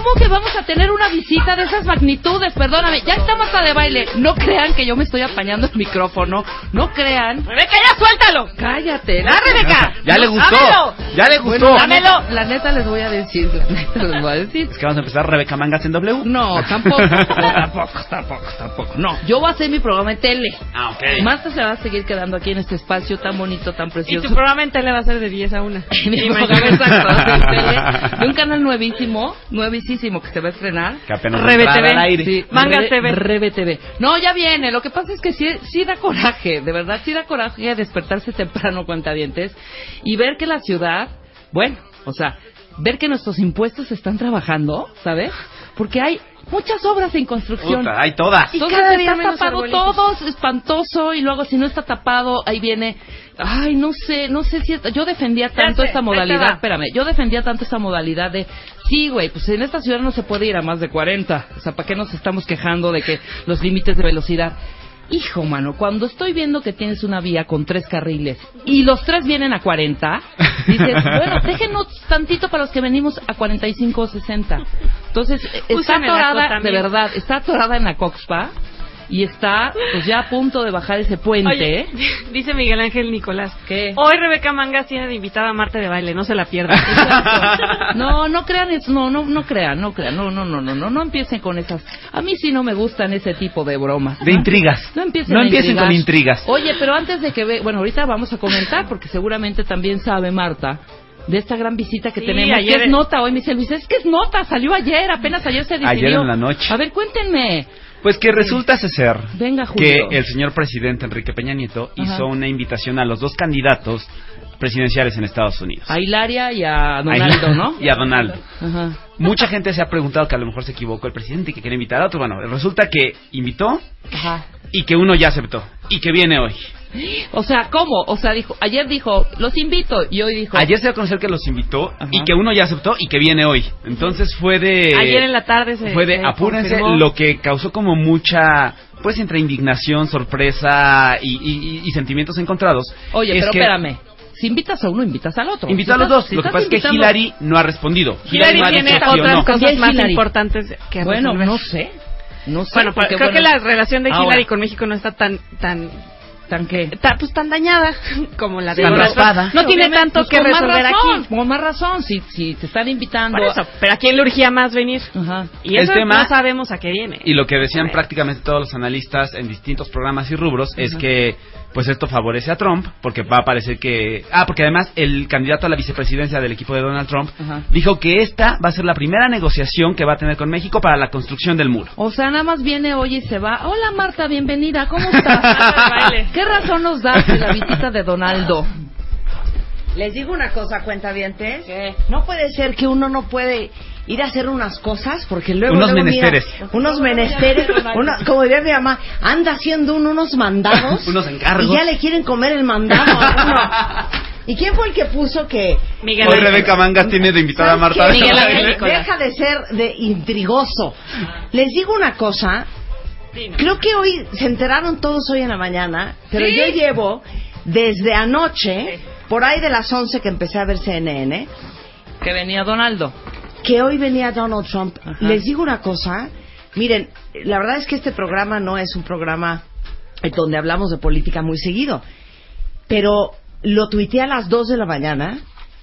¿Cómo que vamos a tener una visita de esas magnitudes? Perdóname, ya está Marta de baile. No crean que yo me estoy apañando el micrófono. No crean. Rebeca, ya suéltalo. Cállate. ¡Ah, Rebeca! Ya le gustó. Dámelo. Ya le gustó. Bueno, la, Dámelo. la neta les voy a decir, la neta les voy a decir. Es que vamos a empezar Rebeca Mangas en W. No, tampoco, tampoco, tampoco, tampoco. No, yo voy a hacer mi programa en tele. Ah, ok. Marta se va a seguir quedando aquí en este espacio tan bonito, tan Y precioso. tu programa en tele va a ser de 10 a 1. Mi programa exacto, de un canal nuevísimo, nuevísimo que se va a estrenar. Que apenas Rebe TV. al aire. Sí, Manga Rebe- TV. Rebe TV. No, ya viene. Lo que pasa es que sí, sí da coraje, de verdad, sí da coraje despertarse temprano, cuentavientes, y ver que la ciudad, bueno, o sea, ver que nuestros impuestos están trabajando, ¿sabes? Porque hay muchas obras en construcción. Puta, hay todas. Entonces cada día está tapado arbolitos. todo, es espantoso, y luego si no está tapado, ahí viene, ay, no sé, no sé si, yo defendía tanto sé, esta modalidad, espérame, yo defendía tanto esta modalidad de, sí, güey, pues en esta ciudad no se puede ir a más de 40, o sea, ¿para qué nos estamos quejando de que los límites de velocidad? Hijo, mano, cuando estoy viendo que tienes una vía con tres carriles y los tres vienen a 40, dices, bueno, déjenos tantito para los que venimos a 45 o 60. Entonces, está atorada, de verdad, está atorada en la Coxpa y está pues ya a punto de bajar ese puente. Oye, dice Miguel Ángel Nicolás. ¿Qué? Hoy Rebeca Mangas tiene de invitada a Marta de baile, no se la pierdan. No, no crean eso, no, no, no crean, no crean, no, no, no, no, no, no empiecen con esas. A mí sí no me gustan ese tipo de bromas. De intrigas. No empiecen, No con intrigas. Oye, pero antes de que ve, bueno, ahorita vamos a comentar porque seguramente también sabe Marta de esta gran visita que Sí, tenemos. ayer- ¿Qué es nota? Hoy me dice Luis, es que es nota, salió ayer, apenas ayer se decidió. Ayer en la noche. A ver, cuéntenme. Pues que resulta ser Venga, que el señor presidente Enrique Peña Nieto Ajá. hizo una invitación a los dos candidatos presidenciales en Estados Unidos. A Hilaria y a Donaldo, ¿no? Y a Donaldo. Ajá. Mucha gente se ha preguntado que a lo mejor se equivocó el presidente y que quiere invitar a otro. Bueno, resulta que invitó Ajá. y que uno ya aceptó y que viene hoy. O sea, ¿cómo? O sea, dijo, ayer dijo, los invito, y hoy dijo, Ayer se dio a conocer que los invitó Ajá. y que uno ya aceptó y que viene hoy. Entonces fue de... Ayer en la tarde se Fue de se apúrense, confirmó. lo que causó como mucha... Pues entre indignación, sorpresa y, y- y sentimientos encontrados. oye, es pero que espérame, si invitas a uno, invitas al otro. Invitó Si a los dos. si lo que pasa es que Hillary no ha respondido. Hillary no ha tiene dicho sí o otras no. cosas ¿Quién más Hillary? importantes que Bueno, resolver. no sé. No sé. Bueno, porque, creo que la relación de ahora, Hillary con México no está tan tan ¿Tan qué? ta- pues tan dañada como la de Tan Donald Trump. raspada. No tiene tanto pues, que con más resolver razón, aquí. Con más razón, si, si te están invitando. Por eso, pero a quién le urgía más venir. Ajá. Y El eso tema- no sabemos a qué viene. Y lo que decían prácticamente todos los analistas en distintos programas y rubros es que pues esto favorece a Trump porque va a parecer que ah porque además el candidato a la vicepresidencia del equipo de Donald Trump Ajá. dijo que esta va a ser la primera negociación que va a tener con México para la construcción del muro. O sea, nada más viene hoy y se va. Hola Marta, bienvenida, ¿cómo estás? ¿Qué razón nos das de la visita de Donaldo? Les digo una cosa, cuentavientes. ¿Qué? No puede ser que uno no puede ir a hacer unas cosas porque luego Unos luego, mira, menesteres. unos menesteres, uno- como diría mi mamá, anda haciendo uno unos mandados Unos encargos. y ya le quieren comer el mandado a uno. ¿Y quién fue el que puso que Miguel Hoy. Rebeca Mangas tiene de invitada a ¿Sabes Marta. Miguel. Deja de ser de intrigoso. Les digo una cosa, creo que hoy se enteraron todos hoy en la mañana, pero ¿Sí? yo llevo desde anoche, por ahí de las 11 que empecé a ver CNN, Que venía Donaldo. que hoy venía Donald Trump. Ajá. Les digo una cosa, miren, la verdad es que este programa no es un programa donde hablamos de política muy seguido, pero lo tuiteé a las 2 de la mañana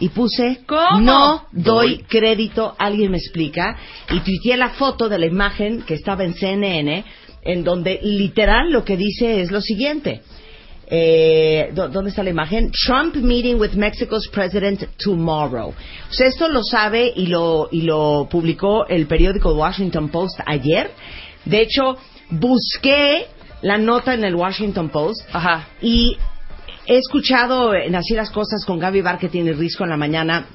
y puse ¿Cómo? no doy crédito, alguien me explica, y tuiteé la foto de la imagen que estaba en CNN, en donde literal lo que dice es lo siguiente. eh, ¿dó- ¿dónde está la imagen? Trump meeting with Mexico's president tomorrow. O sea, esto lo sabe y lo, y lo publicó el periódico Washington Post ayer. De hecho, busqué la nota en el Washington Post Ajá. y he escuchado en Así las Cosas con Gaby Barketing y Risco en la mañana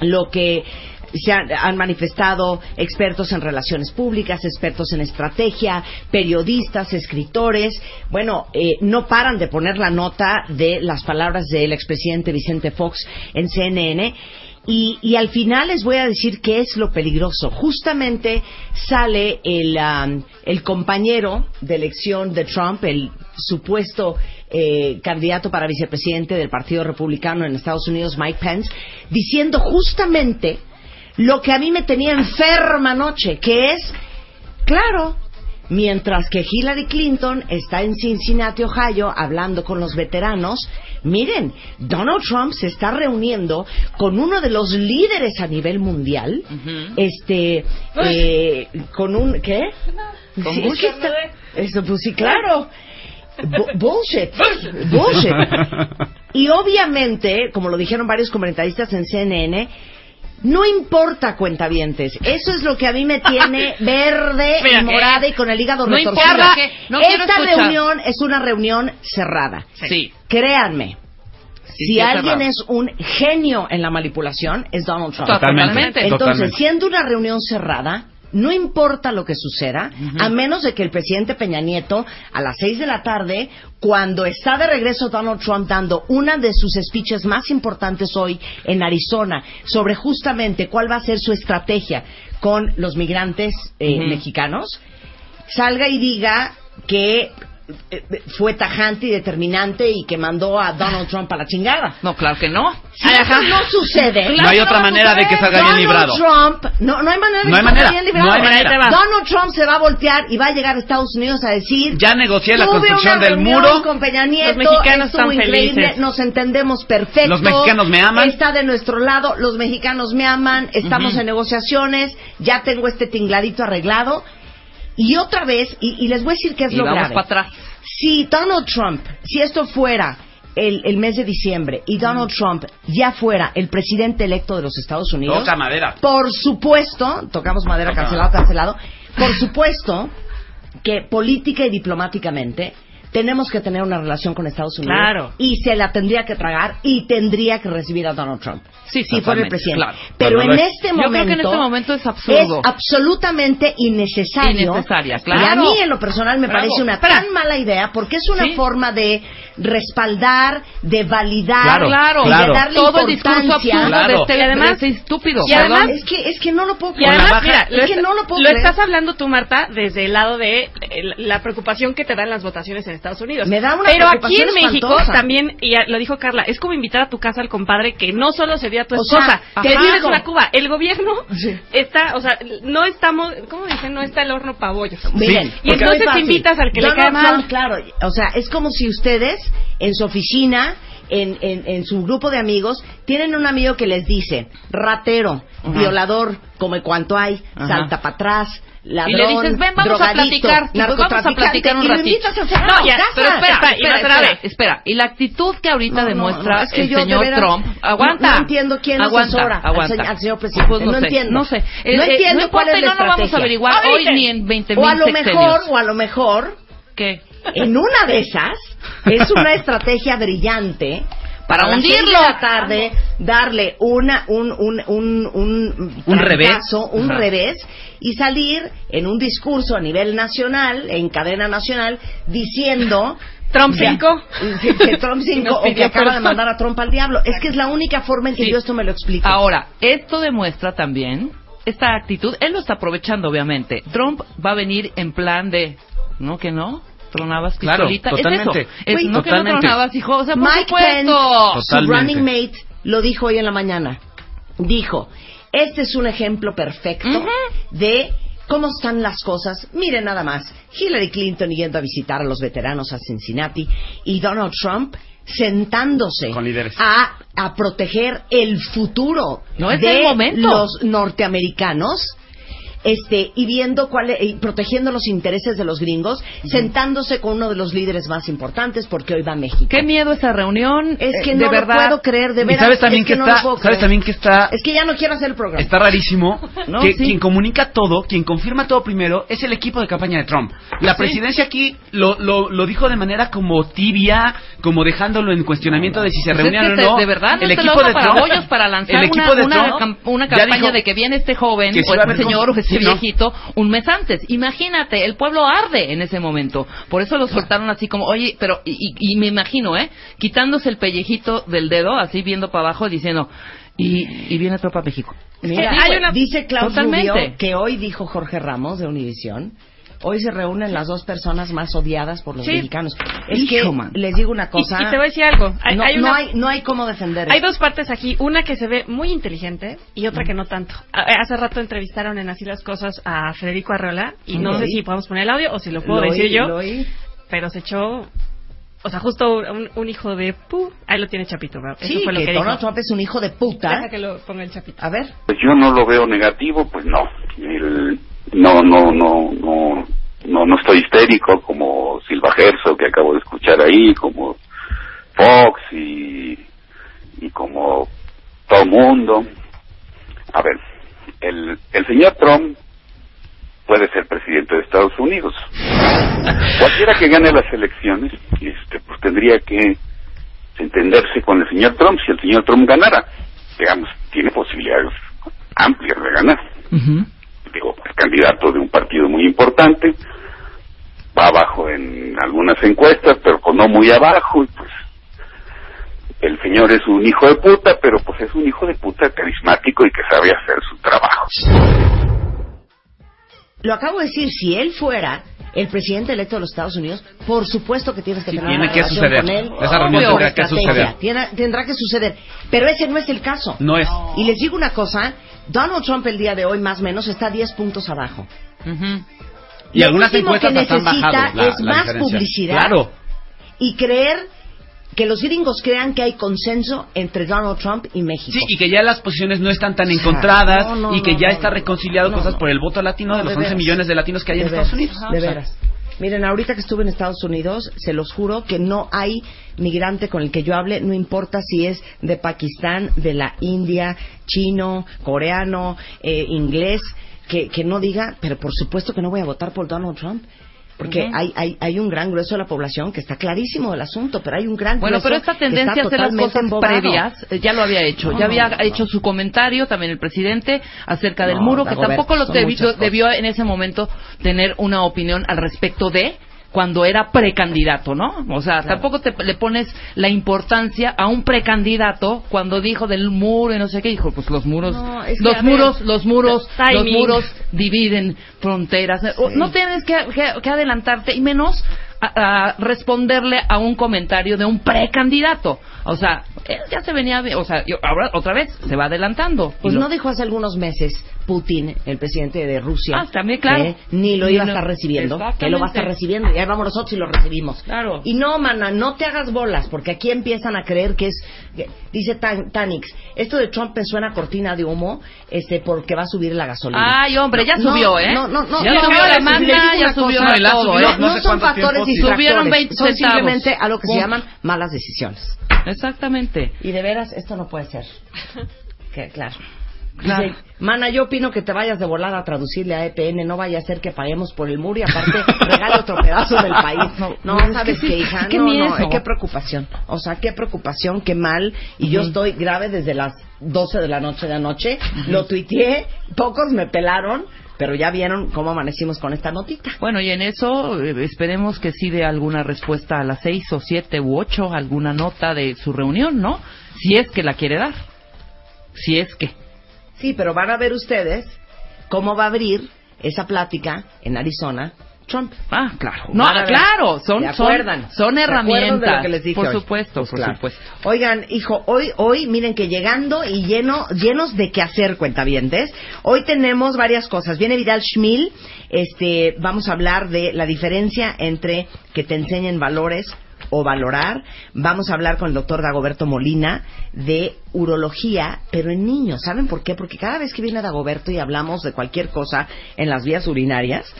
lo que se han, manifestado expertos en relaciones públicas, expertos en estrategia, periodistas, escritores. Bueno, eh, no paran de poner la nota de las palabras del expresidente Vicente Fox en CNN. Y, al final les voy a decir qué es lo peligroso. Justamente sale el, am, el compañero de elección de Trump, el supuesto eh, candidato para vicepresidente del Partido Republicano en Estados Unidos, Mike Pence, diciendo justamente lo que a mí me tenía enferma anoche, que es, claro, mientras que Hillary Clinton está en Cincinnati, Ohio, hablando con los veteranos, miren, Donald Trump se está reuniendo con uno de los líderes a nivel mundial, este, eh, con un, ¿qué? Con Sí, es que está- eso, pues sí, claro. Bu- bullshit. Bullshit. Y obviamente, como lo dijeron varios comentaristas en CNN, no importa cuentavientes. Eso es lo que a mí me tiene verde Mira, y morada eh, y con el hígado no retorcido. importa que- no quiero Esta reunión es una reunión cerrada. Sí. Créanme. Sí, si alguien cerrado. es un genio en la manipulación, es Donald Trump. Totalmente. Entonces, Totalmente. siendo una reunión cerrada, no importa lo que suceda, a menos de que el presidente Peña Nieto, a las seis de la tarde, cuando está de regreso Donald Trump dando una de sus speeches más importantes hoy en Arizona, sobre justamente cuál va a ser su estrategia con los migrantes eh, mexicanos, salga y diga que fue tajante y determinante y que mandó a Donald Trump a la chingada. No, claro que no. Si eso no sucede, No hay otra manera de que salga bien Donald librado. Trump, no, no hay manera de No hay que salga bien librado. no hay manera. Donald Trump se va a voltear y va a llegar a Estados Unidos a decir Ya negocié la "Tuve construcción del muro. con Peña Nieto, Los mexicanos están increíble, felices. nos entendemos perfecto. Los mexicanos me aman. Está de nuestro lado, los mexicanos me aman, estamos en negociaciones, ya tengo este tingladito arreglado. Y otra vez, y, y les voy a decir qué es Y lo vamos grave. para atrás. Si Donald Trump, si esto fuera el, el mes de diciembre y Donald Trump ya fuera el presidente electo de los Estados Unidos, Toca madera. por supuesto, tocamos madera, Toca cancelado, cancelado, por supuesto que política y diplomáticamente tenemos que tener una relación con Estados Unidos Claro. y se la tendría que tragar y tendría que recibir a Donald Trump. Sí, si fuera el presidente. claro. Pero Pero en este Yo momento creo que en este momento es absurdo. es absolutamente innecesario. Innecesaria, Y a claro. mí en lo personal me Bravo. parece una Espera. tan mala idea porque es una Sí. forma de respaldar, de validar, Claro, Claro, y claro. de darle todo el discurso absurdo Claro. de este, Y además- de este estúpido. y además-. Es que es que no lo puedo creer. la además, baja- mira, es lo, que est- no lo puedo lo creer. estás hablando tú, Marta, desde el lado de eh, la preocupación que te dan las votaciones en Estados Unidos. Me da una Pero aquí en México espantosa. también, y lo dijo Carla, es como invitar a tu casa al compadre que no solo se dio a tu O sea, esposa, te que vives una Cuba. El gobierno Sí. está, o sea, no estamos, ¿cómo dicen? No está el horno para bollos. Miren, Sí, Y entonces invitas al que le cae mal. Trump, claro, o sea, es como si ustedes en su oficina, en, en, en su grupo de amigos, tienen un amigo que les dice, ratero, violador, come cuanto hay, Ajá. salta para atrás, ladrón, Y le dices, ven, vamos a platicar. Pues vamos a platicar un ratito. No, ya. Pero espera, espera, espera, grave. espera. Y la actitud que ahorita No, demuestra no, es que el yo, señor veras, Trump, aguanta. no entiendo quién aguanta, asesora al aguanta. señor- al señor presidente. Pues no, sé, entiendo. No sé. No Eh, eh, entiendo cuál importa es y la no lo vamos a averiguar hoy ni en 20 O mil a lo mejor, o a lo mejor, ¿Qué? En una de esas es una estrategia brillante Para hundirlo. la tarde darle una un un un un, Un revés. un Ajá. revés y salir en un discurso a nivel nacional en cadena nacional diciendo Trump Ya. 5. que, que Trump 5 Nos o que acaba de mandar a Trump al diablo. Es que es la única forma en que Sí. yo esto me lo explico. Ahora, esto demuestra también esta actitud. Él lo está aprovechando, obviamente. Trump va a venir en plan de, ¿no que no? ¿Tronabas Claro, pistolita? totalmente. Es eso. Es, no que no totalmente. tronabas, hijo. O sea, por Mike Pence, su Totalmente. running mate, lo dijo hoy en la mañana. Dijo, este es un ejemplo perfecto de cómo están las cosas. Miren nada más, Hillary Clinton yendo a visitar a los veteranos a Cincinnati y Donald Trump sentándose Con líderes. a, a proteger el futuro No es de el momento. los norteamericanos. Este, y viendo cuál, e- y protegiendo los intereses de los gringos, sentándose con uno de los líderes más importantes, porque hoy va a México. Qué miedo esa reunión. Es que eh, no de verdad. lo puedo creer, de Y veras. sabes también es que no está- puedo sabes también que está- Es que ya no quiero hacer el programa. Está rarísimo No, que sí. quien comunica todo, quien confirma todo primero, es el equipo de campaña de Trump. La Sí. presidencia aquí lo, lo, lo dijo de manera como tibia, como dejándolo en cuestionamiento de si se Pues es reunían que o no. de verdad no el equipo de para Trump, para lanzar el equipo una, de una una campaña dijo de que viene este joven que o este señor o este sí, ¿no? viejito un mes antes. Imagínate, el pueblo arde en ese momento. Por eso lo soltaron así como, oye, pero, y, y- y me imagino, ¿eh? Quitándose el pellejito del dedo, así viendo para abajo, diciendo, y, y viene Tropa a México. Mira, Sí, hay una- dice. Rubio que hoy dijo Jorge Ramos de Univisión. Hoy se reúnen las dos personas más odiadas por los Sí. mexicanos. Es Hijo, que man. les digo una cosa. y te voy a decir algo. Hay, no, hay no hay, no hay cómo defender. Hay dos partes aquí, una que se ve muy inteligente y otra que no tanto. A- Hace rato entrevistaron en Así las Cosas a Federico Arreola y no sé oí. si podemos poner el audio o si lo puedo Lo decir oí, yo, lo oí. pero se echó, o sea, justo un, un hijo de pu, ahí lo tiene Chapito, ¿verdad? Eso Sí, fue lo que que, Donald dijo. Trump es un hijo de puta. Deja que lo ponga el Chapito. A ver. Pues yo no lo veo negativo, pues no. El- no, no, no, no, no, no estoy histérico como Silva Gerso que acabo de escuchar ahí, como Fox y, y como todo mundo. A ver, el, el señor Trump puede ser presidente de Estados Unidos. Cualquiera que gane las elecciones, este, pues tendría que entenderse con el señor Trump si el señor Trump ganara. Digamos, tiene posibilidades amplias de ganar. Digo, es candidato de un partido muy importante, va abajo en algunas encuestas, pero pues no muy abajo, y pues el señor es un hijo de puta, pero pues es un hijo de puta carismático y que sabe hacer su trabajo. Lo acabo de decir, si él fuera el presidente electo de los Estados Unidos, por supuesto que tienes que Sí, tener tiene una que relación suceder. con él. Esa reunión tendrá que suceder. Tiene- tendrá que suceder. Pero ese no es el caso. No es. Y les digo una cosa, Donald Trump el día de hoy más o menos está 10 puntos abajo. Ujú. Y Lo algunas encuestas que hasta han necesita bajado la- es la más diferencia. publicidad. Claro. Y creer que los gringos crean que hay consenso entre Donald Trump y México. Sí, y que ya las posiciones no están tan encontradas no, no, y que no, ya está reconciliado cosas por el voto latino No, de los de 11 veras. millones de latinos que hay en De Estados veras, Unidos. De veras. Miren, ahorita que estuve en Estados Unidos, se los juro que no hay migrante con el que yo hable, no importa si es de Pakistán, de la India, chino, coreano, eh, inglés, que, que no diga, pero por supuesto que no voy a votar por Donald Trump. Porque hay, hay, hay un gran grueso de la población que está clarísimo del asunto, pero hay un gran Bueno, grueso pero esta que tendencia está a hacer las cosas embobado. previas eh, ya lo había hecho. No, ya había no, no. hecho su comentario también el presidente acerca del muro, que tampoco lo son debi- muchas cosas. debió en ese momento tener una opinión al respecto de cuando era precandidato, ¿no? O sea, tampoco te, le pones la importancia a un precandidato cuando dijo del muro y no sé qué, dijo, pues los muros, No, es que, los muros, ver, los muros, los muros dividen fronteras. No tienes que, que- que adelantarte y menos a, a responderle a un comentario de un precandidato. O sea, él ya se venía, o sea, yo- ahora otra vez se va adelantando. Pues Y lo- no dijo hace algunos meses Putin, el presidente de Rusia, Ah, también, claro. ni lo Ni iba a estar recibiendo, que lo va a estar recibiendo, y ahí vamos nosotros y lo recibimos. Claro. Y no, mana, no te hagas bolas, porque aquí empiezan a creer que es, que- dice Tan- Tanix, esto de Trump me suena cortina de humo, este, porque va a subir la gasolina. Ay, hombre, ya No, subió, ¿eh? No, no, no. Ya subió la ya subió cosa, No, y la todo, ¿eh? no, no no sé son factores distractores, Subieron 20 son centavos. simplemente a lo que se llaman malas decisiones. Exactamente. Y de veras, esto no puede ser. Que, claro. Claro. Dice, mana, yo opino que te vayas de volada a traducirle a EPN, no vaya a ser que paguemos por el muro y aparte regale otro pedazo del país. No, No, es ¿sabes sí, qué, hija? qué no, miedo. no, eh, qué preocupación. O sea, qué preocupación, qué mal. Y yo estoy grave desde las 12 de la noche de anoche. Lo tuiteé, pocos me pelaron, pero ya vieron cómo amanecimos con esta notita. Bueno, y en eso eh, esperemos que sí dé alguna respuesta a las seis o siete u ocho, alguna nota de su reunión, ¿no? Si es que la quiere dar. Si es que. Sí, pero van a ver ustedes cómo va a abrir esa plática en Arizona Trump. Ah, claro. No, claro, son, ¿Se son, acuerdan? son ¿Se acuerdan herramientas. de lo que les dije por hoy? supuesto, Pues por claro. supuesto. Oigan, hijo, hoy, hoy, miren que llegando y lleno, llenos de qué hacer, cuentavientes. Hoy tenemos varias cosas. Viene Vidal Schmil, este, vamos a hablar de la diferencia entre que te enseñen valores o valorar. Vamos a hablar con el doctor Dagoberto Molina de urología, pero en niños. ¿Saben por qué? Porque cada vez que viene Dagoberto y hablamos de cualquier cosa en las vías urinarias,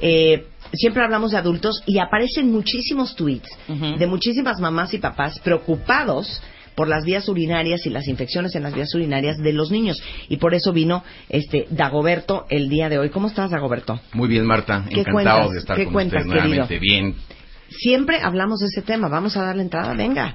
eh, siempre hablamos de adultos y aparecen muchísimos tweets de muchísimas mamás y papás preocupados por las vías urinarias y las infecciones en las vías urinarias de los niños y por eso vino este Dagoberto el día de hoy. ¿Cómo estás, Dagoberto? Muy bien, Marta. ¿Qué Encantado cuentas? de estar ¿Qué con cuentas, usted nuevamente. querido? Bien. Siempre hablamos de ese tema. Vamos a darle entrada. Venga.